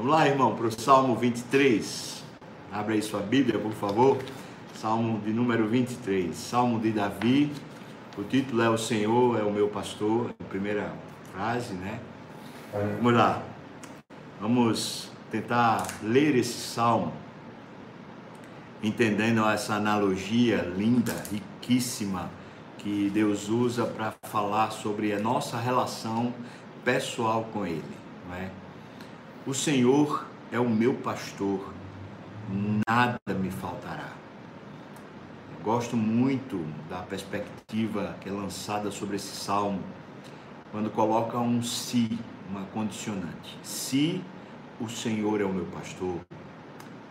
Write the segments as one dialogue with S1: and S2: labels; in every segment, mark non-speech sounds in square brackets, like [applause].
S1: Vamos lá, irmão, para o Salmo 23. Abre aí sua Bíblia, por favor. Salmo de número 23. Salmo de Davi. O título é O Senhor é o meu pastor. A primeira frase, né? Vamos lá. Vamos tentar ler esse salmo, entendendo essa analogia linda, riquíssima, que Deus usa para falar sobre a nossa relação pessoal com Ele. Não é? O Senhor é o meu pastor, nada me faltará. Gosto muito da perspectiva que é lançada sobre esse salmo, quando coloca um se, uma condicionante. Se o Senhor é o meu pastor,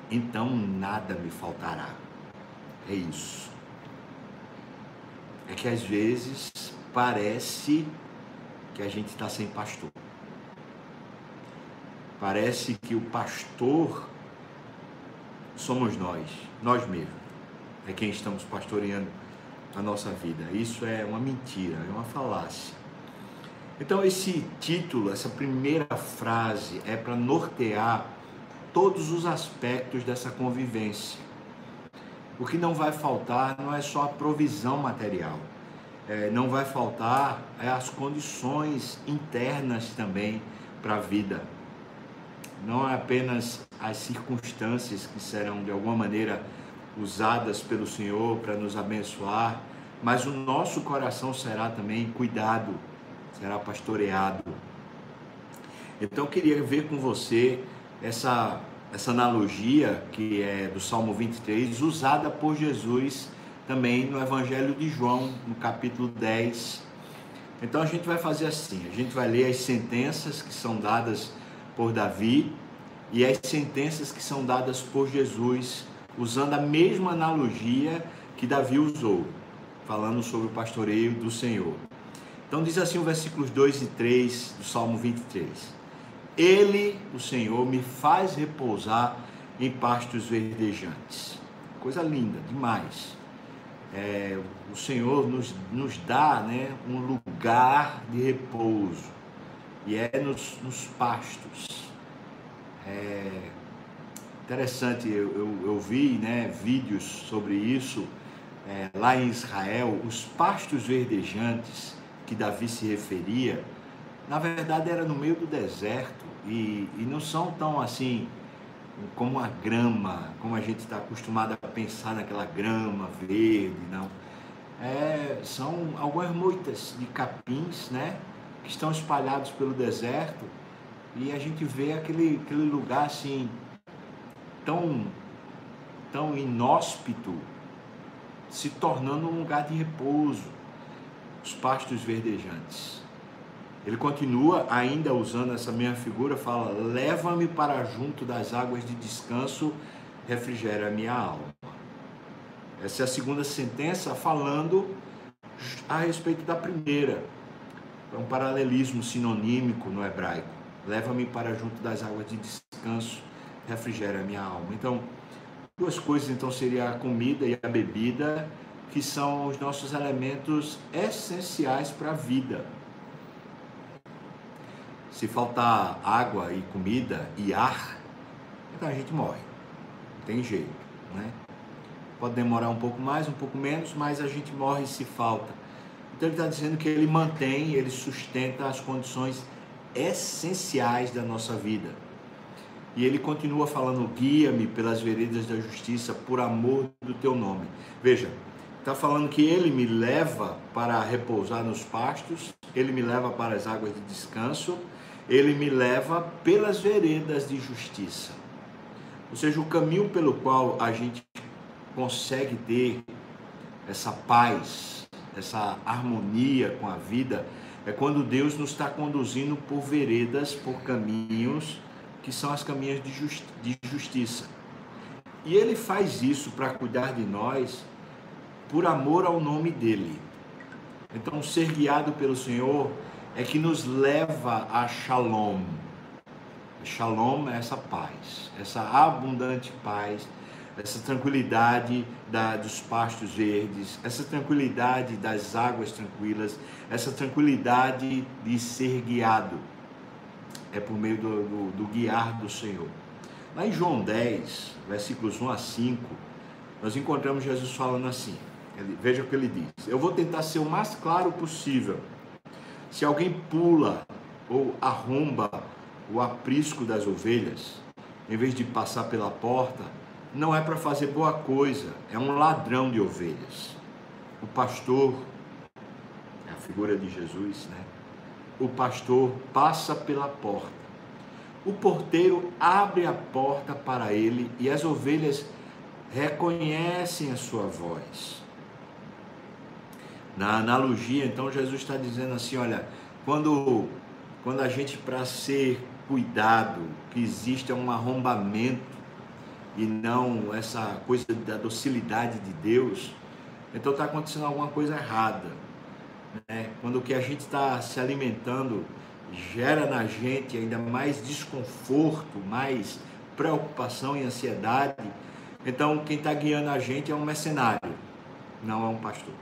S1: então nada me faltará. É isso. É que às vezes parece que a gente está sem pastor. Parece que o pastor somos nós, nós mesmos. É quem estamos pastoreando a nossa vida. Isso é uma mentira, é uma falácia. Então, esse título, essa primeira frase, é para nortear todos os aspectos dessa convivência. O que não vai faltar não é só a provisão material, é, não vai faltar é as condições internas também para a vida não é apenas as circunstâncias que serão de alguma maneira usadas pelo Senhor para nos abençoar, mas o nosso coração será também cuidado, será pastoreado. Então eu queria ver com você essa essa analogia que é do Salmo 23, usada por Jesus também no Evangelho de João, no capítulo 10. Então a gente vai fazer assim, a gente vai ler as sentenças que são dadas por Davi e as sentenças que são dadas por Jesus, usando a mesma analogia que Davi usou, falando sobre o pastoreio do Senhor. Então diz assim o versículos 2 e 3 do Salmo 23. Ele, o Senhor, me faz repousar em pastos verdejantes. Coisa linda, demais. É, o Senhor nos, nos dá né, um lugar de repouso e é nos, nos pastos. É interessante, eu, eu, eu vi né, vídeos sobre isso é, lá em Israel, os pastos verdejantes que Davi se referia, na verdade era no meio do deserto e, e não são tão assim como a grama, como a gente está acostumado a pensar naquela grama verde, não. É, são algumas moitas de capins, né? Que estão espalhados pelo deserto e a gente vê aquele, aquele lugar assim tão, tão inóspito se tornando um lugar de repouso, os pastos verdejantes. Ele continua ainda usando essa mesma figura, fala: "Leva-me para junto das águas de descanso, refrigera a minha alma". Essa é a segunda sentença falando a respeito da primeira. É um paralelismo sinonímico no hebraico. Leva-me para junto das águas de descanso, refrigera minha alma. Então, duas coisas então seria a comida e a bebida, que são os nossos elementos essenciais para a vida. Se faltar água e comida e ar, então a gente morre. Não tem jeito, né? Pode demorar um pouco mais, um pouco menos, mas a gente morre se falta. Então ele está dizendo que ele mantém, ele sustenta as condições essenciais da nossa vida. E ele continua falando: guia-me pelas veredas da justiça por amor do teu nome. Veja, está falando que ele me leva para repousar nos pastos, ele me leva para as águas de descanso, ele me leva pelas veredas de justiça. Ou seja, o caminho pelo qual a gente consegue ter essa paz, essa harmonia com a vida, é quando Deus nos está conduzindo por veredas, por caminhos que são as caminhas de, justi de justiça. E Ele faz isso para cuidar de nós por amor ao nome dEle. Então, ser guiado pelo Senhor é que nos leva a shalom. Shalom é essa paz, essa abundante paz essa tranquilidade da, dos pastos verdes, essa tranquilidade das águas tranquilas, essa tranquilidade de ser guiado. é por meio do, do, do guiar do Senhor. Lá em João 10, versículos 1 a 5, nós encontramos Jesus falando assim. Ele, veja o que ele diz. Eu vou tentar ser o mais claro possível. Se alguém pula ou arromba o aprisco das ovelhas, em vez de passar pela porta, não é para fazer boa coisa, é um ladrão de ovelhas. O pastor, é a figura de Jesus, né? O pastor passa pela porta. O porteiro abre a porta para ele e as ovelhas reconhecem a sua voz. Na analogia, então, Jesus está dizendo assim: olha, quando, quando a gente, para ser cuidado, que existe um arrombamento e não essa coisa da docilidade de Deus, então está acontecendo alguma coisa errada. Né? Quando o que a gente está se alimentando gera na gente ainda mais desconforto, mais preocupação e ansiedade, então quem está guiando a gente é um mercenário, não é um pastor.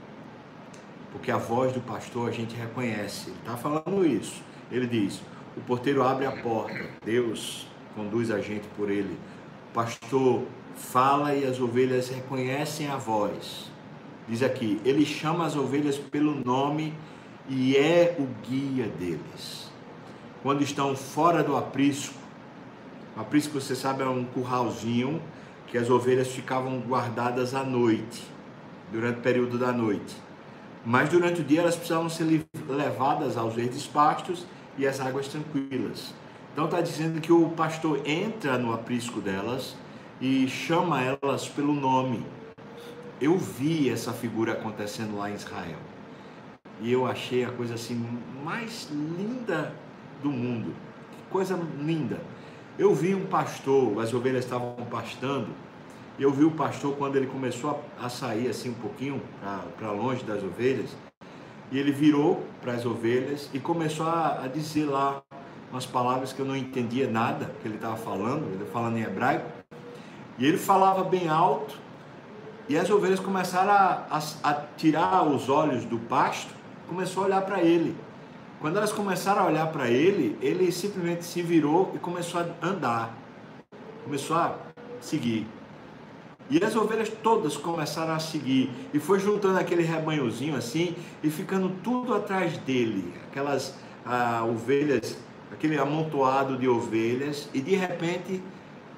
S1: Porque a voz do pastor a gente reconhece, ele está falando isso. Ele diz: o porteiro abre a porta, Deus conduz a gente por ele. O pastor fala e as ovelhas reconhecem a voz. Diz aqui, ele chama as ovelhas pelo nome e é o guia deles. Quando estão fora do aprisco, o aprisco, você sabe, é um curralzinho que as ovelhas ficavam guardadas à noite, durante o período da noite. Mas durante o dia elas precisavam ser levadas aos verdes pastos e as águas tranquilas. Então está dizendo que o pastor entra no aprisco delas e chama elas pelo nome. Eu vi essa figura acontecendo lá em Israel. E eu achei a coisa assim mais linda do mundo. Que coisa linda. Eu vi um pastor, as ovelhas estavam pastando, e eu vi o pastor quando ele começou a, a sair assim um pouquinho para longe das ovelhas, e ele virou para as ovelhas e começou a, a, dizer lá umas palavras que eu não entendia nada que ele estava falando, ele falando em hebraico. E ele falava bem alto, e as ovelhas começaram a, a, a tirar os olhos do pasto, começou a olhar para ele. Quando elas começaram a olhar para ele, ele simplesmente se virou e começou a andar, começou a seguir. E as ovelhas todas começaram a seguir. E foi juntando aquele rebanhozinho assim e ficando tudo atrás dele. Aquelas ah, ovelhas, aquele amontoado de ovelhas. E de repente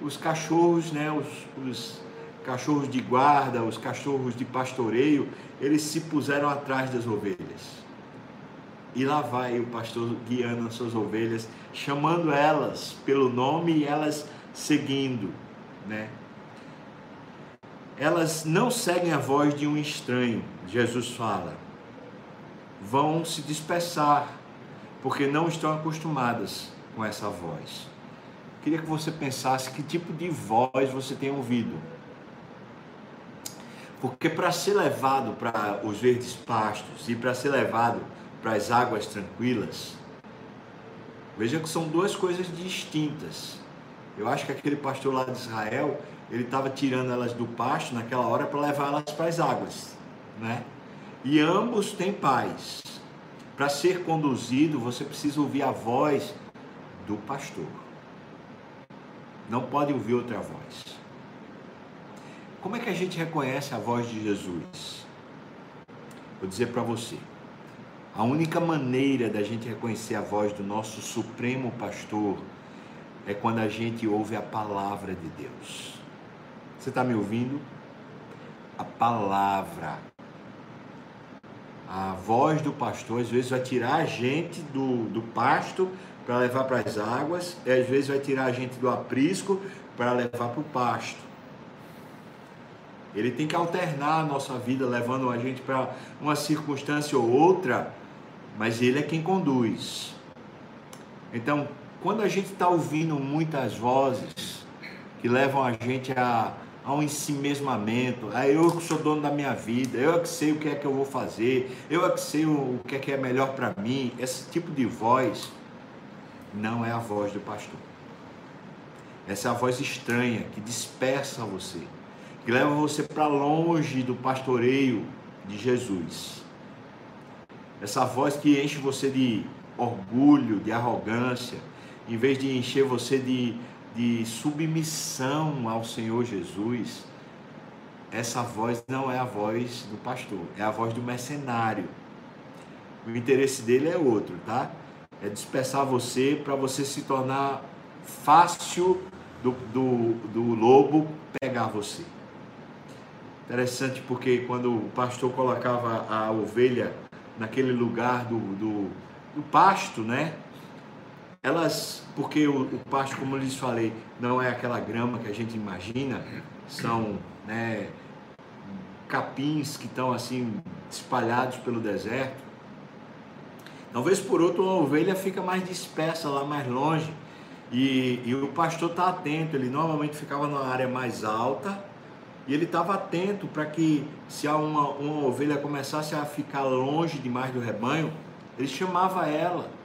S1: os cachorros, né, os, os cachorros de guarda, os cachorros de pastoreio, eles se puseram atrás das ovelhas. E lá vai o pastor guiando as suas ovelhas, chamando elas pelo nome e elas seguindo, né? elas não seguem a voz de um estranho, Jesus fala. Vão se dispersar, porque não estão acostumadas com essa voz. Queria que você pensasse que tipo de voz você tem ouvido. Porque para ser levado para os verdes pastos e para ser levado para as águas tranquilas, veja que são duas coisas distintas. Eu acho que aquele pastor lá de Israel, ele estava tirando elas do pasto naquela hora para levar elas para as águas, né? E ambos têm paz. Para ser conduzido, você precisa ouvir a voz do pastor. Não pode ouvir outra voz. Como é que a gente reconhece a voz de Jesus? Vou dizer para você. A única maneira da gente reconhecer a voz do nosso supremo pastor é quando a gente ouve a palavra de Deus. Você está me ouvindo? A palavra. A voz do pastor às vezes vai tirar a gente do, do pasto para levar para as águas, e às vezes vai tirar a gente do aprisco para levar para o pasto. Ele tem que alternar a nossa vida, levando a gente para uma circunstância ou outra, mas ele é quem conduz. Então, quando a gente está ouvindo muitas vozes que levam a gente a a um ensimesmamento. Ah, eu que sou dono da minha vida, eu que sei o que é que eu vou fazer, eu que sei o que é que é melhor para mim. Esse tipo de voz não é a voz do pastor. Essa é a voz estranha que dispersa você, que leva você para longe do pastoreio de Jesus. Essa voz que enche você de orgulho, de arrogância, em vez de encher você de, de submissão ao Senhor Jesus, essa voz não é a voz do pastor, é a voz do mercenário. O interesse dele é outro, tá? É dispersar você para você se tornar fácil do, do, do lobo pegar você. Interessante porque quando o pastor colocava a ovelha naquele lugar do, do, do pasto, né? Elas, porque o, o, pasto, como eu lhes falei, não é aquela grama que a gente imagina, são né, capins que estão assim espalhados pelo deserto. Talvez por outro a ovelha fica mais dispersa lá mais longe e, e o pastor está atento. Ele normalmente ficava na área mais alta e ele estava atento para que se uma, uma ovelha começasse a ficar longe demais do rebanho, ele chamava ela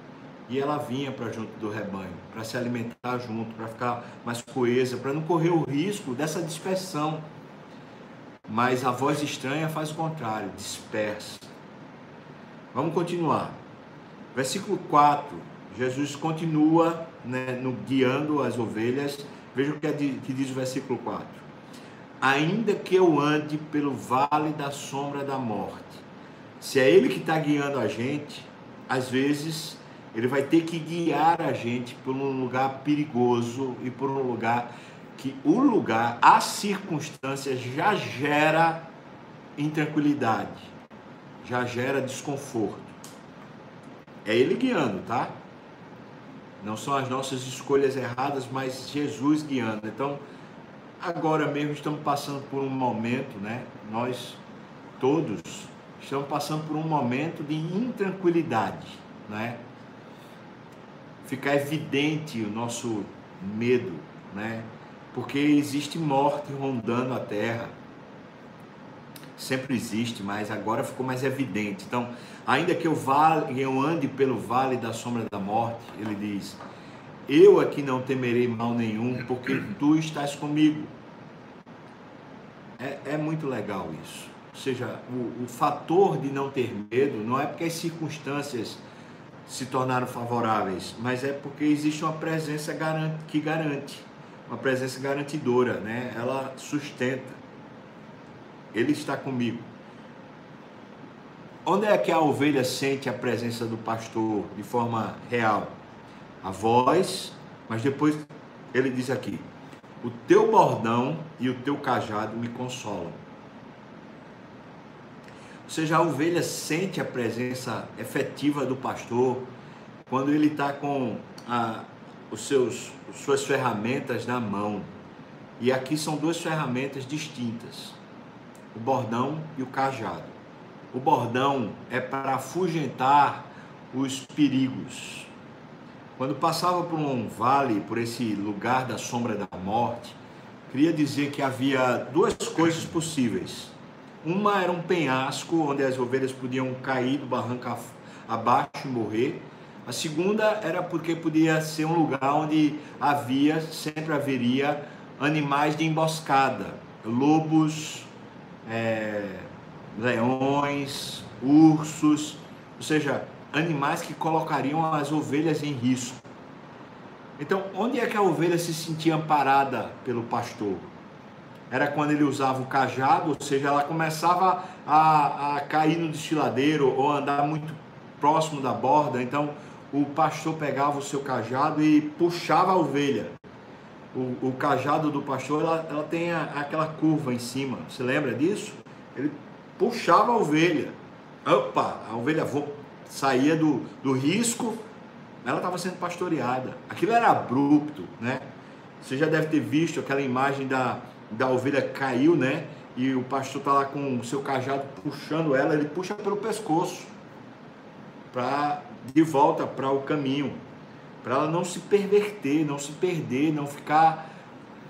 S1: e ela vinha para junto do rebanho, para se alimentar junto, para ficar mais coesa, para não correr o risco dessa dispersão. Mas a voz estranha faz o contrário, dispersa. Vamos continuar. Versículo 4. Jesus continua né, no, guiando as ovelhas. Veja o que, é que diz o versículo 4. Ainda que eu ande pelo vale da sombra da morte. Se é Ele que está guiando a gente, às vezes Ele vai ter que guiar a gente por um lugar perigoso e por um lugar que o lugar, as circunstâncias já gera intranquilidade, já gera desconforto. É Ele guiando, tá? Não são as nossas escolhas erradas, mas Jesus guiando. Então, agora mesmo estamos passando por um momento, né? Nós todos estamos passando por um momento de intranquilidade, né? Fica evidente o nosso medo, né? porque existe morte rondando a terra. Sempre existe, mas agora ficou mais evidente. Então, ainda que eu, vale, eu ande pelo vale da sombra da morte, ele diz: Eu aqui não temerei mal nenhum, porque tu estás comigo. É, é muito legal isso. Ou seja, o, o fator de não ter medo não é porque as circunstâncias se tornaram favoráveis, mas é porque existe uma presença que garante uma presença garantidora, né? Ela sustenta. Ele está comigo. Onde é que a ovelha sente a presença do pastor de forma real? A voz, mas depois ele diz aqui: O teu bordão e o teu cajado me consolam. Ou seja, a ovelha sente a presença efetiva do pastor quando ele está com a, os seus suas ferramentas na mão. E aqui são duas ferramentas distintas: o bordão e o cajado. O bordão é para afugentar os perigos. Quando passava por um vale, por esse lugar da sombra da morte, queria dizer que havia duas coisas possíveis. Uma era um penhasco onde as ovelhas podiam cair do barranco abaixo e morrer a segunda era porque podia ser um lugar onde havia, sempre haveria, animais de emboscada, lobos, é, leões, ursos, ou seja, animais que colocariam as ovelhas em risco. Então, onde é que a ovelha se sentia amparada pelo pastor? Era quando ele usava o cajado, ou seja, ela começava a, a cair no destiladeiro ou andar muito próximo da borda. Então, o pastor pegava o seu cajado e puxava a ovelha. O, o cajado do pastor, ela, ela tem a, aquela curva em cima. Você lembra disso? Ele puxava a ovelha. Opa, a ovelha saía do, do risco, ela estava sendo pastoreada. Aquilo era abrupto, né? Você já deve ter visto aquela imagem da, da ovelha caiu, né? E o pastor está lá com o seu cajado puxando ela, ele puxa pelo pescoço para de volta para o caminho, para ela não se perverter, não se perder, não ficar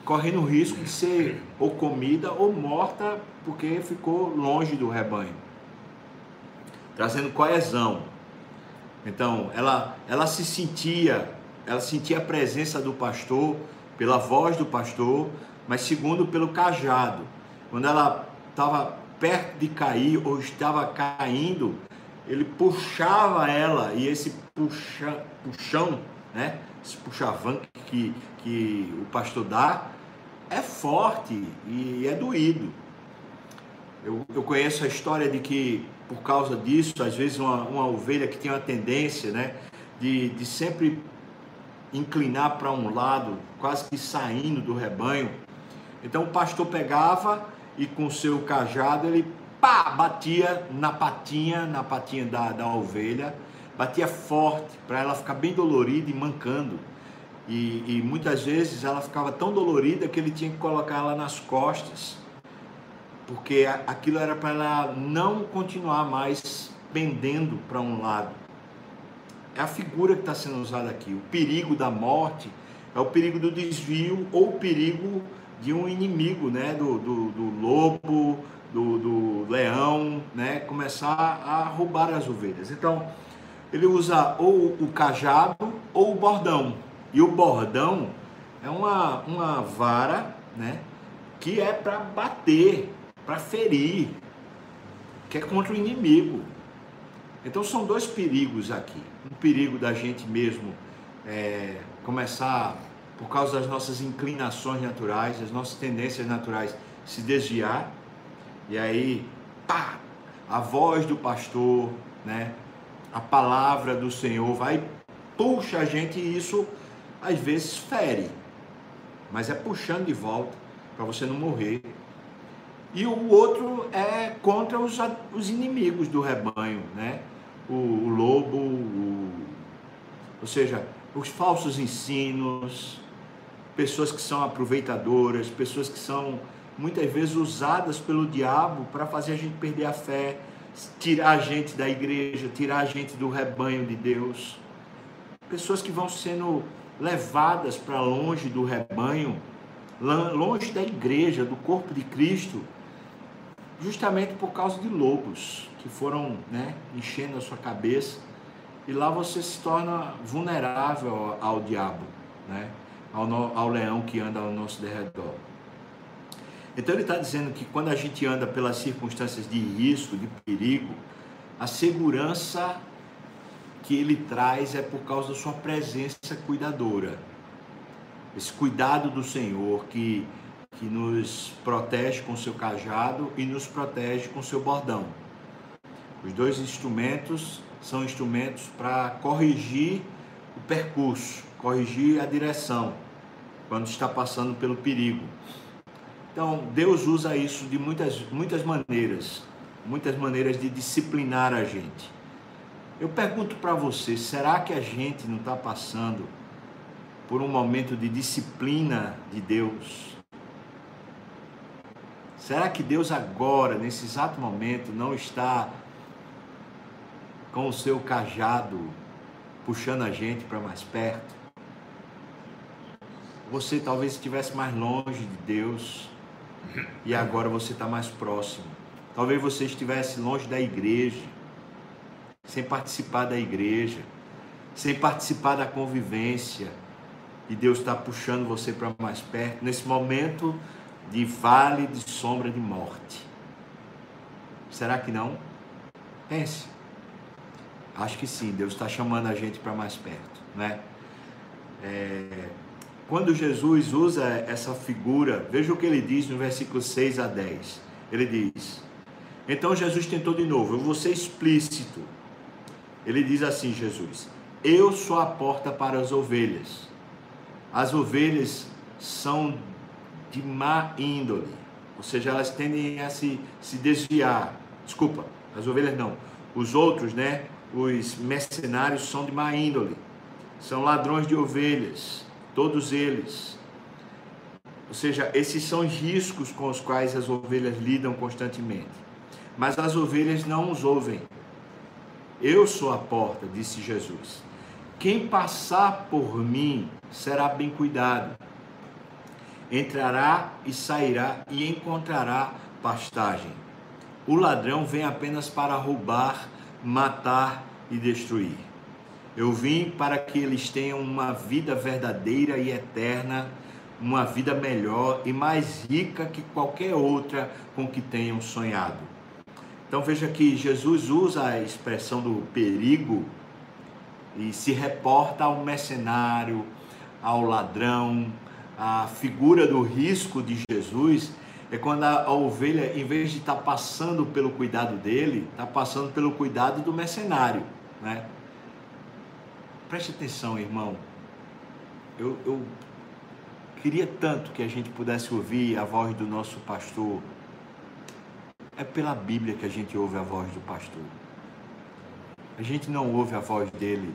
S1: correndo risco de ser ou comida ou morta porque ficou longe do rebanho. Trazendo coesão. Então, ela, ela se sentia, ela sentia a presença do pastor, pela voz do pastor, mas segundo pelo cajado. Quando ela estava perto de cair ou estava caindo, ele puxava ela e esse puxa, puxão né, esse puxavan que, que o pastor dá é forte e é doído. Eu, eu conheço a história de que, por causa disso, às vezes uma, uma ovelha que tem uma tendência né, de, de sempre inclinar para um lado, quase que saindo do rebanho. Então o pastor pegava e com seu cajado ele pá, batia na patinha, na patinha da, da ovelha, batia forte para ela ficar bem dolorida e mancando. E, e, muitas vezes ela ficava tão dolorida que ele tinha que colocar ela nas costas, porque aquilo era para ela não continuar mais pendendo para um lado. É a figura que está sendo usada aqui. O perigo da morte é o perigo do desvio ou o perigo de um inimigo, né? Do, do, do lobo, do, do leão, né? Começar a roubar as ovelhas. Então, ele usa ou o cajado ou o bordão. E o bordão é uma, uma vara, né? Que é para bater, para ferir, que é contra o inimigo. Então são dois perigos aqui. Um perigo da gente mesmo é, começar, por causa das nossas inclinações naturais, das nossas tendências naturais, se desviar. E aí, pá, a voz do pastor, né? A palavra do Senhor vai puxa a gente e isso às vezes fere, mas é puxando de volta para você não morrer. E o outro é contra os, os inimigos do rebanho, né? O, o lobo, o, ou seja, os falsos ensinos, pessoas que são aproveitadoras, pessoas que são muitas vezes usadas pelo diabo para fazer a gente perder a fé, tirar a gente da igreja, tirar a gente do rebanho de Deus. Pessoas que vão sendo levadas para longe do rebanho, longe da igreja, do corpo de Cristo, justamente por causa de lobos que foram né, enchendo a sua cabeça e lá você se torna vulnerável ao, diabo, né, ao, no, ao leão que anda ao nosso derredor. Então ele está dizendo que quando a gente anda pelas circunstâncias de risco, de perigo, a segurança que ele traz é por causa da sua presença cuidadora. Esse cuidado do Senhor que, que nos protege com seu cajado e nos protege com seu bordão. Os dois instrumentos são instrumentos para corrigir o percurso, corrigir a direção quando está passando pelo perigo. Então, Deus usa isso de muitas, muitas maneiras, muitas maneiras de disciplinar a gente. Eu pergunto para você: será que a gente não está passando por um momento de disciplina de Deus? Será que Deus agora, nesse exato momento, não está com o seu cajado puxando a gente para mais perto? Você talvez estivesse mais longe de Deus e agora você está mais próximo. Talvez você estivesse longe da igreja sem participar da igreja, sem participar da convivência. E Deus está puxando você para mais perto, nesse momento de vale de sombra de morte. Será que não? Pense. Acho que sim, Deus está chamando a gente para mais perto, né? É, quando Jesus usa essa figura, veja o que ele diz no versículo 6 a 10. Ele diz: Então Jesus tentou de novo, eu vou ser explícito. Ele diz assim: Jesus, eu sou a porta para as ovelhas. As ovelhas são de má índole, ou seja, elas tendem a se, se desviar. Desculpa, as ovelhas não. Os outros, né? Os mercenários são de má índole, são ladrões de ovelhas, todos eles. Ou seja, esses são os riscos com os quais as ovelhas lidam constantemente. Mas as ovelhas não os ouvem. Eu sou a porta, disse Jesus. Quem passar por mim será bem cuidado. Entrará e sairá e encontrará pastagem. O ladrão vem apenas para roubar, matar e destruir. Eu vim para que eles tenham uma vida verdadeira e eterna, uma vida melhor e mais rica que qualquer outra com que tenham sonhado. Então veja que Jesus usa a expressão do perigo e se reporta ao mercenário, ao ladrão, a figura do risco de Jesus é quando a, ovelha, em vez de estar tá passando pelo cuidado dele, está passando pelo cuidado do mercenário, né? Preste atenção, irmão. Eu, eu queria tanto que a gente pudesse ouvir a voz do nosso pastor. É pela Bíblia que a gente ouve a voz do pastor. A gente não ouve a voz dele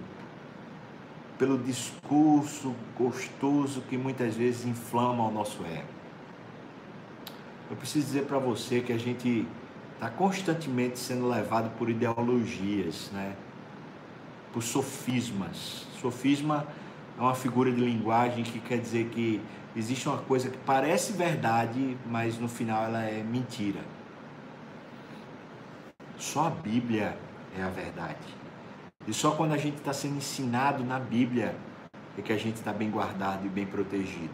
S1: pelo discurso gostoso que muitas vezes inflama o nosso ego. Eu preciso dizer para você que a gente está constantemente sendo levado por ideologias, né? Por sofismas. Sofisma é uma figura de linguagem que quer dizer que existe uma coisa que parece verdade, mas no final ela é mentira. Só a Bíblia é a verdade. E só quando a gente está sendo ensinado na Bíblia é que a gente está bem guardado e bem protegido.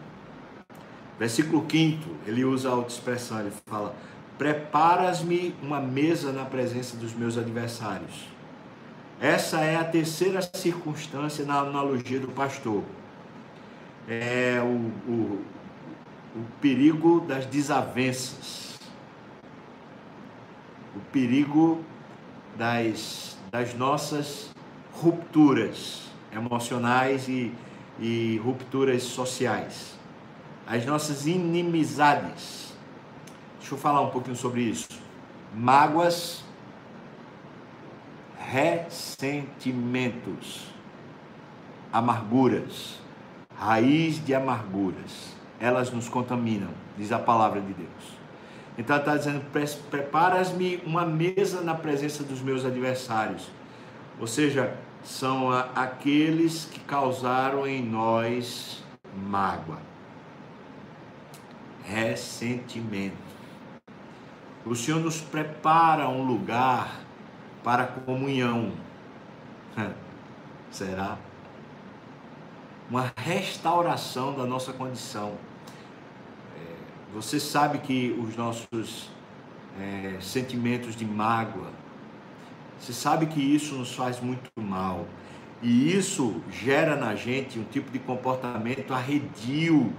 S1: Versículo 5, ele usa a outra expressão, ele fala: Preparas-me uma mesa na presença dos meus adversários. Essa é a terceira circunstância na analogia do pastor. É o, o, o perigo das desavenças, o perigo das, das nossas rupturas emocionais e, e rupturas sociais, as nossas inimizades. Deixa eu falar um pouquinho sobre isso. Mágoas, ressentimentos, amarguras, raiz de amarguras. Elas nos contaminam, diz a palavra de Deus. Então está dizendo: preparas-me uma mesa na presença dos meus adversários. Ou seja, são aqueles que causaram em nós mágoa, ressentimento. O Senhor nos prepara um lugar para a comunhão. Será? Uma restauração da nossa condição. É, você sabe que os nossos é, sentimentos de mágoa, você sabe que isso nos faz muito mal. E isso gera na gente um tipo de comportamento arredio.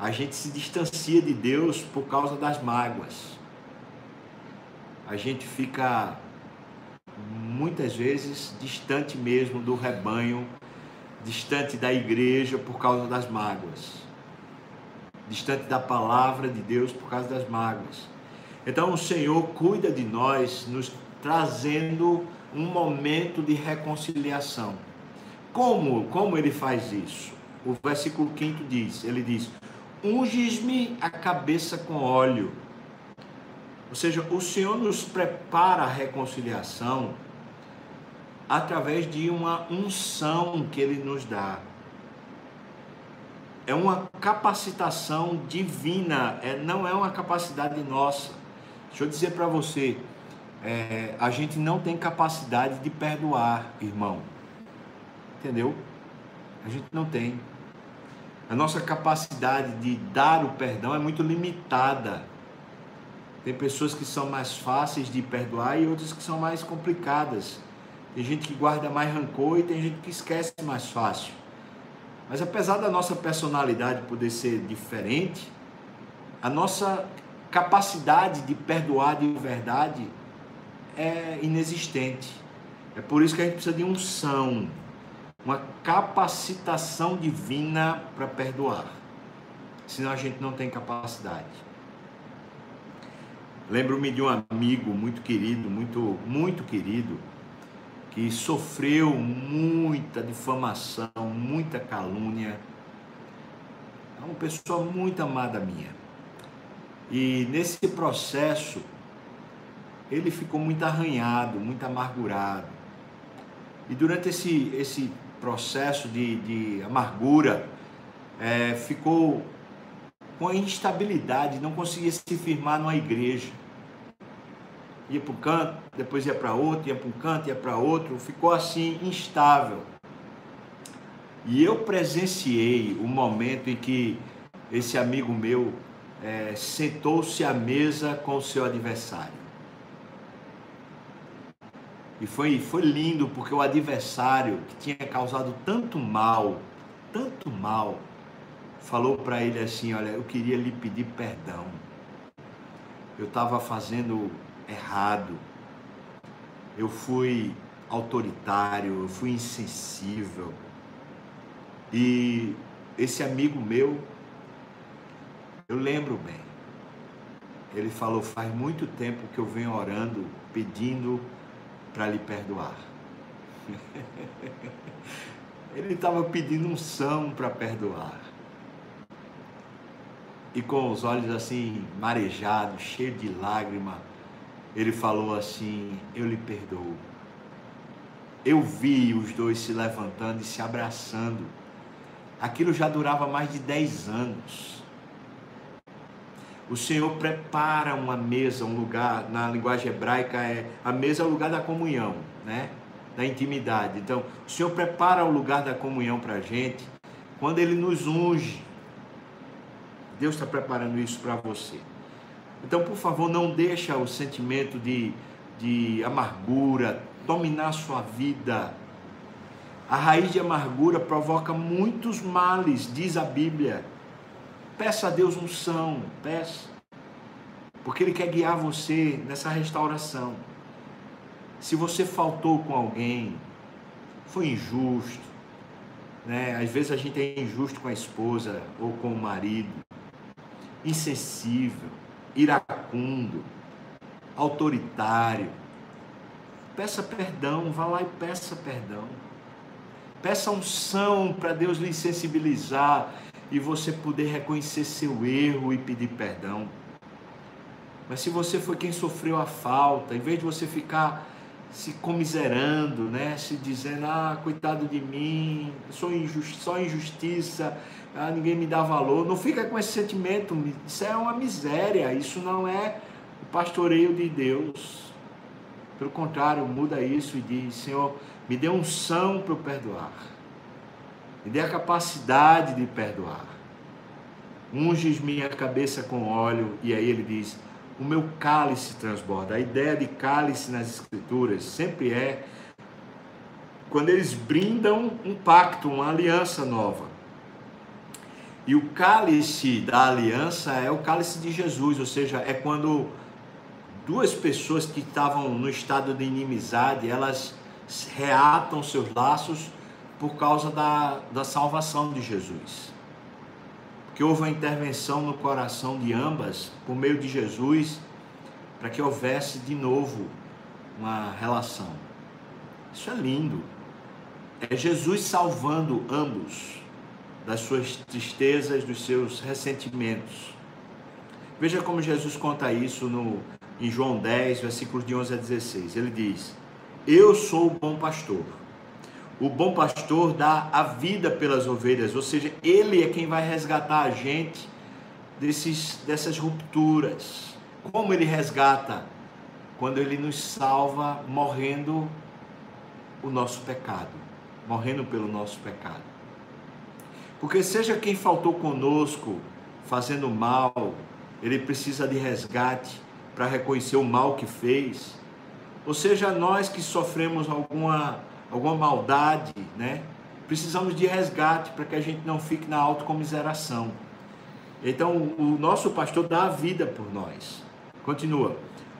S1: A gente se distancia de Deus por causa das mágoas. A gente fica muitas vezes distante mesmo do rebanho, distante da igreja por causa das mágoas. Distante da palavra de Deus por causa das mágoas. Então o Senhor cuida de nós, nos trazendo um momento de reconciliação. Como? Como ele faz isso? O versículo 5 diz, ele diz: "Unges-me a cabeça com óleo". Ou seja, o Senhor nos prepara a reconciliação através de uma unção que ele nos dá. É uma capacitação divina, é, não é uma capacidade nossa. Deixa eu dizer para você, é, a gente não tem capacidade de perdoar, irmão. Entendeu? A gente não tem. A nossa capacidade de dar o perdão é muito limitada. Tem pessoas que são mais fáceis de perdoar e outras que são mais complicadas. Tem gente que guarda mais rancor e tem gente que esquece mais fácil. Mas apesar da nossa personalidade poder ser diferente, a nossa capacidade de perdoar de verdade é inexistente. É por isso que a gente precisa de unção, uma capacitação divina para perdoar. Senão a gente não tem capacidade. Lembro-me de um amigo muito querido, muito, muito querido, que sofreu muita difamação, muita calúnia. É uma pessoa muito amada minha. E nesse processo, ele ficou muito arranhado, muito amargurado. E durante esse, esse processo de, de amargura, é, ficou com a instabilidade, não conseguia se firmar numa igreja. Ia para um canto, depois ia para outro, ia para um canto, ia para outro, ficou assim instável. E eu presenciei o momento em que esse amigo meu é, sentou-se à mesa com o seu adversário. E foi, foi lindo porque o adversário que tinha causado tanto mal, tanto mal, falou para ele assim: Olha, eu queria lhe pedir perdão. Eu estava fazendo errado. Eu fui autoritário, eu fui insensível. E esse amigo meu, eu lembro bem, ele falou: faz muito tempo que eu venho orando, pedindo para lhe perdoar. [laughs] ele estava pedindo um são para perdoar. E com os olhos assim marejados, cheio de lágrima, ele falou assim: Eu lhe perdoo. Eu vi os dois se levantando e se abraçando. Aquilo já durava mais de 10 anos. O Senhor prepara uma mesa, um lugar, na linguagem hebraica é a mesa é o lugar da comunhão, né? Da intimidade. Então, o Senhor prepara o lugar da comunhão para a gente quando Ele nos unge. Deus está preparando isso para você. Então, por favor, não deixa o sentimento de, de amargura dominar a sua vida. A raiz de amargura provoca muitos males, diz a Bíblia. Peça a Deus unção, peça. Porque Ele quer guiar você nessa restauração. Se você faltou com alguém, foi injusto, né? Às vezes a gente é injusto com a esposa ou com o marido, insensível, iracundo, autoritário. Peça perdão, vá lá e peça perdão. Peça unção para Deus lhe sensibilizar e você poder reconhecer seu erro e pedir perdão. Mas se você foi quem sofreu a falta, em vez de você ficar se comiserando, né? se dizendo, ah, coitado de mim, sou injusti só injustiça, ah, ninguém me dá valor, não fica com esse sentimento, isso é uma miséria, isso não é o pastoreio de Deus. Pelo contrário, muda isso e diz, Senhor, me dê unção para eu perdoar. Me dê a capacidade de perdoar. Unges minha cabeça com óleo. E aí ele diz: O meu cálice transborda. A ideia de cálice nas Escrituras sempre é quando eles brindam um pacto, uma aliança nova. E o cálice da aliança é o cálice de Jesus, ou seja, é quando duas pessoas que estavam no estado de inimizade, elas reatam seus laços por causa da, da salvação de Jesus. Porque houve uma intervenção no coração de ambas, por meio de Jesus, para que houvesse de novo uma relação. Isso é lindo. É Jesus salvando ambos das suas tristezas, dos seus ressentimentos. Veja como Jesus conta isso no, em João 10, versículos de 11 a 16. Ele diz: Eu sou o bom pastor. O bom pastor dá a vida pelas ovelhas, ou seja, ele é quem vai resgatar a gente desses, dessas rupturas. Como ele resgata? Quando ele nos salva morrendo o nosso pecado, morrendo pelo nosso pecado. Porque seja quem faltou conosco, fazendo mal, ele precisa de resgate para reconhecer o mal que fez. Ou seja, nós que sofremos alguma alguma maldade, né? Precisamos de resgate para que a gente não fique na autocomiseração. Então, o nosso pastor dá a vida por nós. Continua.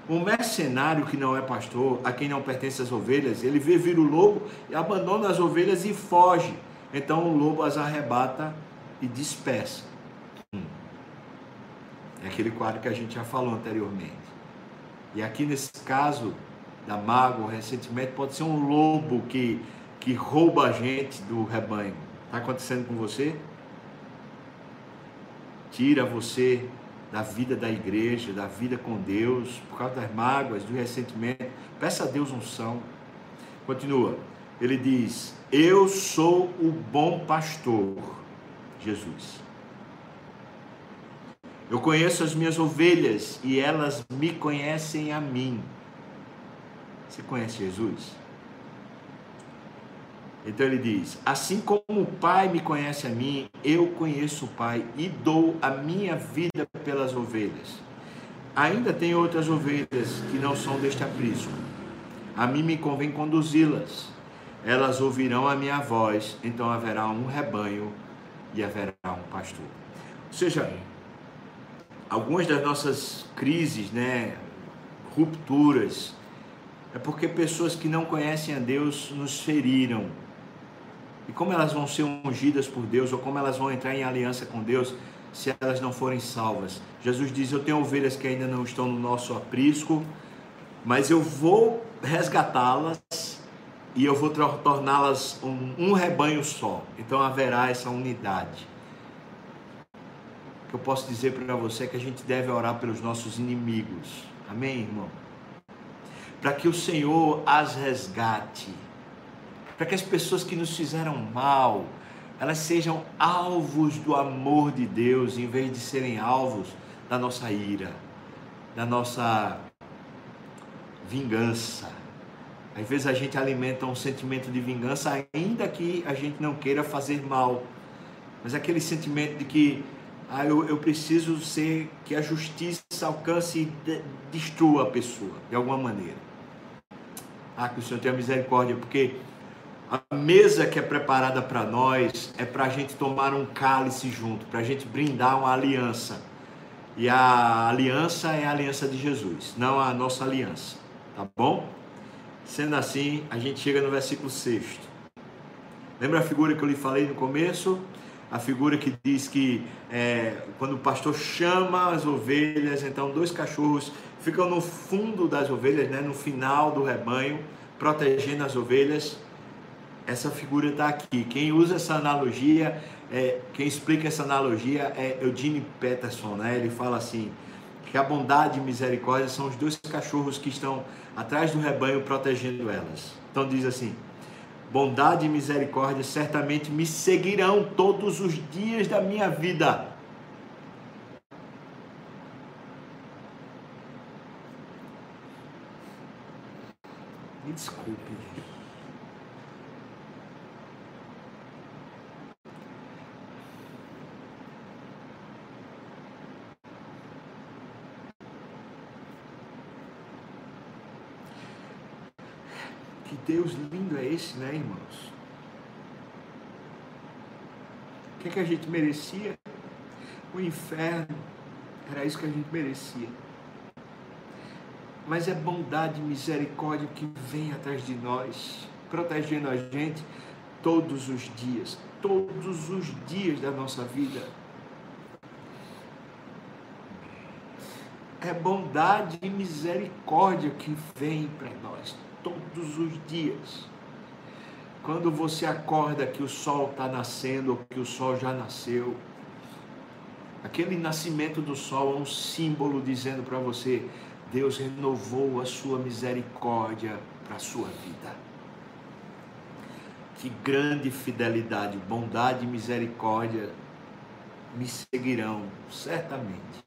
S1: Um mercenário que não é pastor, a quem não pertence as ovelhas, ele vê vir o lobo e abandona as ovelhas e foge. Então o lobo as arrebata e dispersa. Hum. É aquele quadro que a gente já falou anteriormente. E aqui nesse caso, da mágoa, ressentimento, pode ser um lobo que, que rouba a gente do rebanho. Está acontecendo com você? Tira você da vida da igreja, da vida com Deus, por causa das mágoas, do ressentimento. Peça a Deus unção. Continua. Ele diz: Eu sou o bom pastor, Jesus. Eu conheço as minhas ovelhas e elas me conhecem a mim. Você conhece Jesus? Então ele diz: Assim como o Pai me conhece a mim, eu conheço o Pai e dou a minha vida pelas ovelhas. Ainda tem outras ovelhas que não são deste aprisco. A mim me convém conduzi-las. Elas ouvirão a minha voz, então haverá um rebanho e haverá um pastor. Ou seja, algumas das nossas crises, né, rupturas, é porque pessoas que não conhecem a Deus nos feriram. E como elas vão ser ungidas por Deus, ou como elas vão entrar em aliança com Deus, se elas não forem salvas? Jesus diz: Eu tenho ovelhas que ainda não estão no nosso aprisco, mas eu vou resgatá-las e eu vou torná-las um, um rebanho só. Então haverá essa unidade. O que eu posso dizer para você é que a gente deve orar pelos nossos inimigos. Amém, irmão? Para que o Senhor as resgate. Para que as pessoas que nos fizeram mal, elas sejam alvos do amor de Deus, em vez de serem alvos da nossa ira, da nossa vingança. Às vezes a gente alimenta um sentimento de vingança, ainda que a gente não queira fazer mal. Mas aquele sentimento de que ah, eu, eu preciso ser que a justiça alcance e de, destrua a pessoa, de alguma maneira. Ah, que o Senhor tenha misericórdia, porque a mesa que é preparada para nós é para a gente tomar um cálice junto, para a gente brindar uma aliança. E a aliança é a aliança de Jesus, não a nossa aliança. Tá bom? Sendo assim, a gente chega no versículo 6. Lembra a figura que eu lhe falei no começo? A figura que diz que é, quando o pastor chama as ovelhas, então dois cachorros ficam no fundo das ovelhas, né, no final do rebanho, protegendo as ovelhas. Essa figura está aqui. Quem usa essa analogia, é, quem explica essa analogia é Eugene Peterson. Né? Ele fala assim: que a bondade e misericórdia são os dois cachorros que estão atrás do rebanho protegendo elas. Então diz assim: bondade e misericórdia certamente me seguirão todos os dias da minha vida. Me desculpe. Deus lindo é esse, né, irmãos? O que, é que a gente merecia? O inferno. Era isso que a gente merecia. Mas é bondade e misericórdia que vem atrás de nós, protegendo a gente todos os dias, todos os dias da nossa vida. É bondade e misericórdia que vem para nós todos os dias. Quando você acorda que o sol está nascendo ou que o sol já nasceu, aquele nascimento do sol é um símbolo dizendo para você: Deus renovou a sua misericórdia para a sua vida. Que grande fidelidade, bondade e misericórdia me seguirão certamente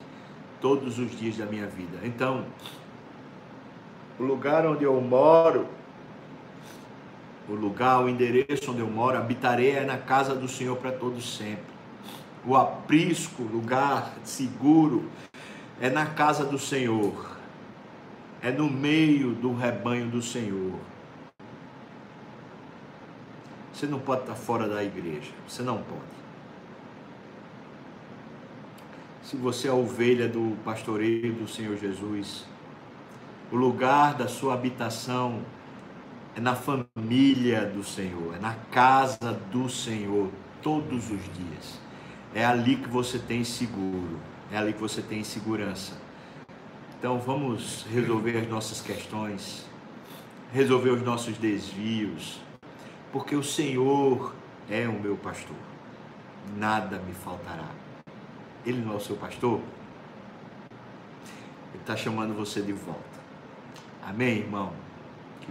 S1: todos os dias da minha vida. Então, o lugar onde eu moro, o lugar, o endereço onde eu moro, habitarei é na casa do Senhor para todos sempre. O aprisco, lugar seguro, é na casa do Senhor, é no meio do rebanho do Senhor. Você não pode estar fora da igreja, você não pode. Se você é ovelha do pastoreio do Senhor Jesus, o lugar da sua habitação é na família do Senhor, é na casa do Senhor, todos os dias. É ali que você tem seguro, é ali que você tem segurança. Então vamos resolver as nossas questões, resolver os nossos desvios, porque o Senhor é o meu pastor, nada me faltará. Ele não é o seu pastor? Ele está chamando você de volta. Amém, irmão?